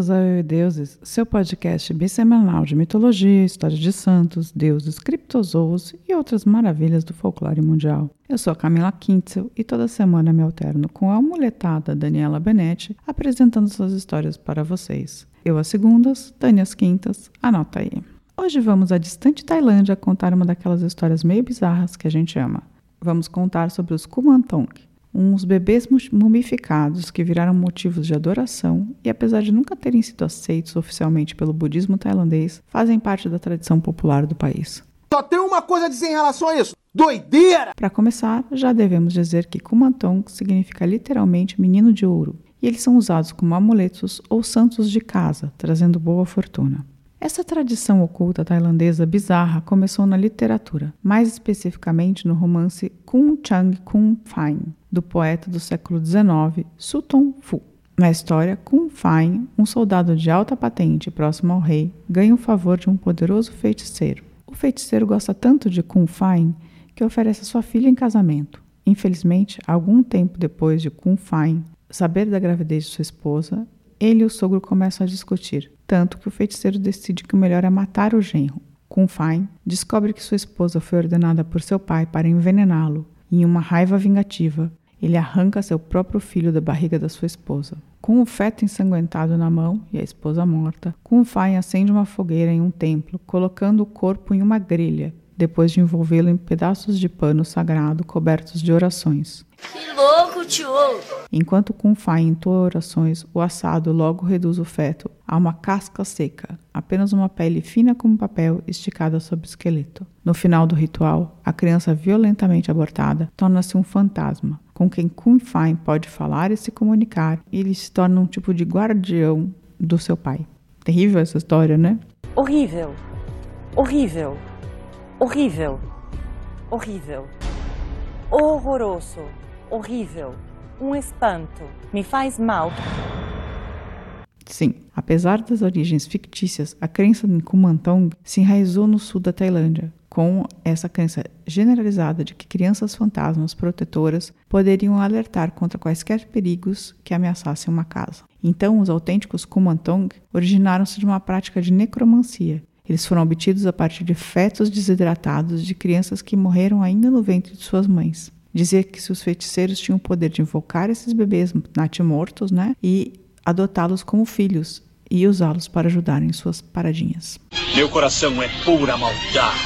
Bem-vindos ao Eu Deuses, seu podcast bissemanal de mitologia, história de santos, deuses, criptozoos e outras maravilhas do folclore mundial. Eu sou a Camila Kintzel e toda semana me alterno com a amuletada Daniela Benetti apresentando suas histórias para vocês. Eu às segundas, Dani às quintas, anota aí. Hoje vamos à distante Tailândia contar uma daquelas histórias meio bizarras que a gente ama. Vamos contar sobre os Kumantong, uns bebês mumificados que viraram motivos de adoração e, apesar de nunca terem sido aceitos oficialmente pelo budismo tailandês, fazem parte da tradição popular do país. Só tem uma coisa a dizer em relação a isso: doideira! Para começar, já devemos dizer que Kumantong significa literalmente menino de ouro, e eles são usados como amuletos ou santos de casa, trazendo boa fortuna. Essa tradição oculta tailandesa bizarra começou na literatura, mais especificamente no romance Kun Chang Kun Fine, do poeta do século XIX Sutton Fu. Na história, Kun Fine, um soldado de alta patente próximo ao rei, ganha o favor de um poderoso feiticeiro. O feiticeiro gosta tanto de Kun Fine que oferece sua filha em casamento. Infelizmente, algum tempo depois de Kun Fine saber da gravidez de sua esposa, ele e o sogro começam a discutir, tanto que o feiticeiro decide que o melhor é matar o genro. Kunfain descobre que sua esposa foi ordenada por seu pai para envenená-lo, e em uma raiva vingativa, ele arranca seu próprio filho da barriga da sua esposa. Com o feto ensanguentado na mão e a esposa morta, Kunfain acende uma fogueira em um templo, colocando o corpo em uma grelha, depois de envolvê-lo em pedaços de pano sagrado cobertos de orações. Que louco, tio! Enquanto Kunfai entoa orações, o assado logo reduz o feto a uma casca seca, apenas uma pele fina como papel esticada sobre o esqueleto. No final do ritual, a criança violentamente abortada torna-se um fantasma, com quem Kunfai pode falar e se comunicar, e ele se torna um tipo de guardião do seu pai. Terrível essa história, né? Horrível. Horrível. Horrível. Horrível. Horroroso horrível, um espanto, me faz mal. Sim, apesar das origens fictícias, a crença em Kumantong se enraizou no sul da Tailândia, com essa crença generalizada de que crianças fantasmas protetoras poderiam alertar contra quaisquer perigos que ameaçassem uma casa. Então, os autênticos Kumantong originaram-se de uma prática de necromancia. Eles foram obtidos a partir de fetos desidratados de crianças que morreram ainda no ventre de suas mães. Dizia que se os feiticeiros tinham o poder de invocar esses bebês natimortos, né, e adotá-los como filhos e usá-los para ajudar em suas paradinhas. Meu coração é pura maldade.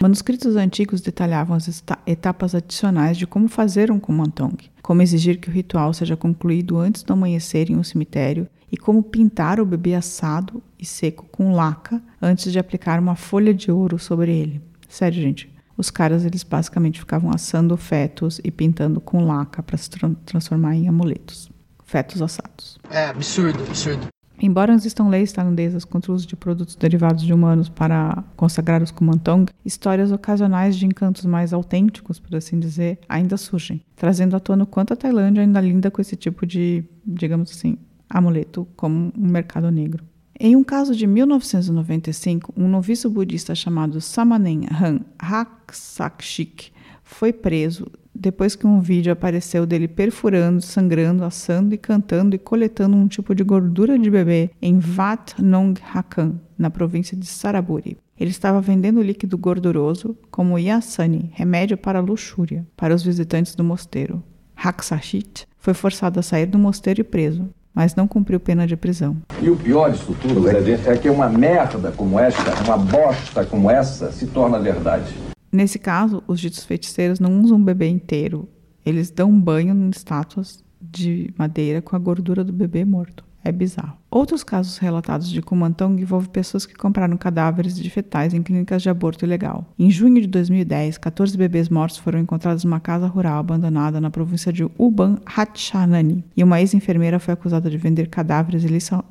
Manuscritos antigos detalhavam as etapas adicionais de como fazer um kumantong, como exigir que o ritual seja concluído antes do amanhecer em um cemitério e como pintar o bebê assado e seco com laca antes de aplicar uma folha de ouro sobre ele. Sério, gente, os caras eles basicamente ficavam assando fetos e pintando com laca para se tra transformar em amuletos. Fetos assados. É absurdo, absurdo. Embora existam leis tailandesas contra o uso de produtos derivados de humanos para consagrar os Kumantong, histórias ocasionais de encantos mais autênticos, por assim dizer, ainda surgem, trazendo à tona o quanto a Tailândia ainda linda com esse tipo de, digamos assim, amuleto como um mercado negro. Em um caso de 1995, um noviço budista chamado Samanen Han Haksakshik foi preso depois que um vídeo apareceu dele perfurando, sangrando, assando e cantando e coletando um tipo de gordura de bebê em Wat Nong Hakan, na província de Saraburi. Ele estava vendendo líquido gorduroso como yasani, remédio para luxúria, para os visitantes do mosteiro. Haksashit foi forçado a sair do mosteiro e preso mas não cumpriu pena de prisão. E o pior disso tudo é que uma merda como esta, uma bosta como essa, se torna verdade. Nesse caso, os ditos feiticeiros não usam o bebê inteiro. Eles dão um banho em estátuas de madeira com a gordura do bebê morto. É bizarro. Outros casos relatados de Kumantong envolvem pessoas que compraram cadáveres de fetais em clínicas de aborto ilegal. Em junho de 2010, 14 bebês mortos foram encontrados numa casa rural abandonada na província de Uban Hatchanani, e uma ex-enfermeira foi acusada de vender cadáveres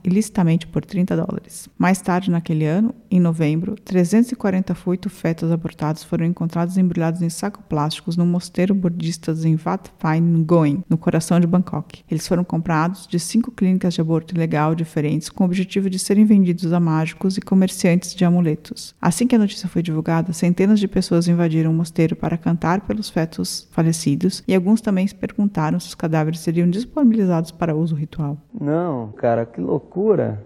ilicitamente por 30 dólares. Mais tarde naquele ano, em novembro, 348 fetos abortados foram encontrados embrulhados em sacos plásticos no mosteiro budista em Wat Phai Ngoen, no coração de Bangkok. Eles foram comprados de cinco clínicas de aborto de diferentes com o objetivo de serem vendidos a mágicos e comerciantes de amuletos. Assim que a notícia foi divulgada, centenas de pessoas invadiram o mosteiro para cantar pelos fetos falecidos e alguns também se perguntaram se os cadáveres seriam disponibilizados para uso ritual. Não, cara, que loucura!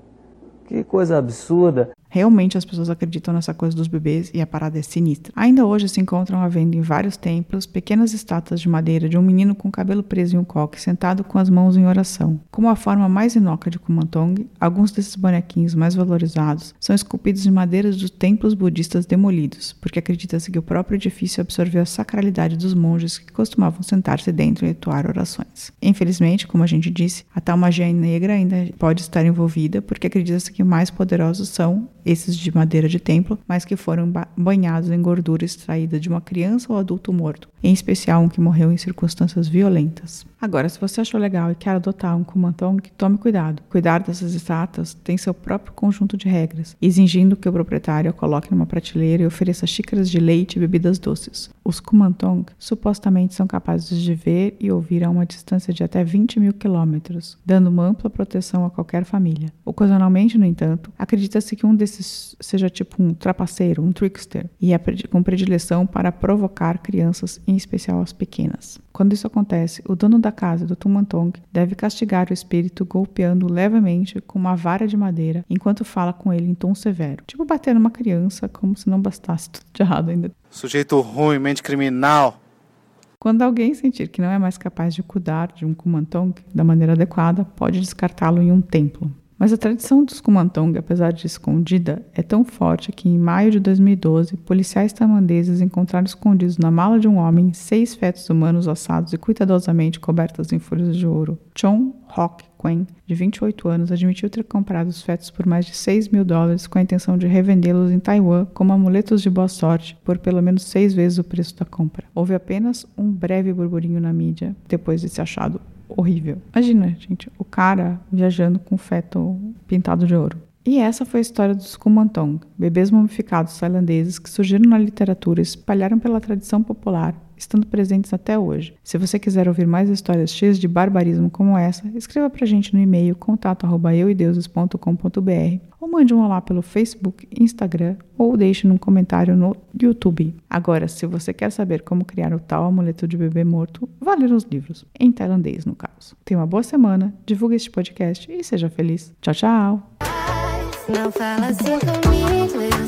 Que coisa absurda. Realmente as pessoas acreditam nessa coisa dos bebês e a parada é sinistra. Ainda hoje se encontram à venda em vários templos pequenas estátuas de madeira de um menino com cabelo preso em um coque sentado com as mãos em oração. Como a forma mais inócua de Kumantong, alguns desses bonequinhos mais valorizados são esculpidos em madeiras dos templos budistas demolidos, porque acredita-se que o próprio edifício absorveu a sacralidade dos monges que costumavam sentar-se dentro e entoar orações. Infelizmente, como a gente disse, a tal magia negra ainda pode estar envolvida, porque acredita-se que mais poderosos são esses de madeira de templo, mas que foram banhados em gordura extraída de uma criança ou adulto morto, em especial um que morreu em circunstâncias violentas. Agora, se você achou legal e quer adotar um Kumantong, tome cuidado. Cuidar dessas estátuas tem seu próprio conjunto de regras, exigindo que o proprietário a coloque numa prateleira e ofereça xícaras de leite e bebidas doces. Os Kumantong supostamente são capazes de ver e ouvir a uma distância de até 20 mil quilômetros, dando uma ampla proteção a qualquer família. Ocasionalmente, no entanto, acredita-se que um desses seja tipo um trapaceiro, um trickster, e é com predileção para provocar crianças, em especial as pequenas. Quando isso acontece, o dono da casa do Tumantong deve castigar o espírito golpeando levemente com uma vara de madeira enquanto fala com ele em tom severo. Tipo bater numa criança, como se não bastasse tudo de errado ainda. Sujeito ruim, mente criminal. Quando alguém sentir que não é mais capaz de cuidar de um Kumantong da maneira adequada, pode descartá-lo em um templo. Mas a tradição dos Kumantong, apesar de escondida, é tão forte que em maio de 2012, policiais tailandeses encontraram escondidos na mala de um homem seis fetos humanos assados e cuidadosamente cobertos em folhas de ouro. Chong Hock Quen, de 28 anos, admitiu ter comprado os fetos por mais de 6 mil dólares com a intenção de revendê-los em Taiwan como amuletos de boa sorte por pelo menos seis vezes o preço da compra. Houve apenas um breve burburinho na mídia depois desse achado horrível. Imagina, gente, o cara viajando com feto pintado de ouro. E essa foi a história dos Kumantong, bebês mumificados tailandeses que surgiram na literatura e espalharam pela tradição popular, estando presentes até hoje. Se você quiser ouvir mais histórias cheias de barbarismo como essa, escreva pra gente no e-mail contato@euideuses.com.br ou mande um olá pelo Facebook, Instagram ou deixe num comentário no YouTube. Agora, se você quer saber como criar o tal amuleto de bebê morto, vá ler os livros, em tailandês no caso. Tenha uma boa semana, divulgue este podcast e seja feliz. Tchau, tchau! Não fala assim comigo,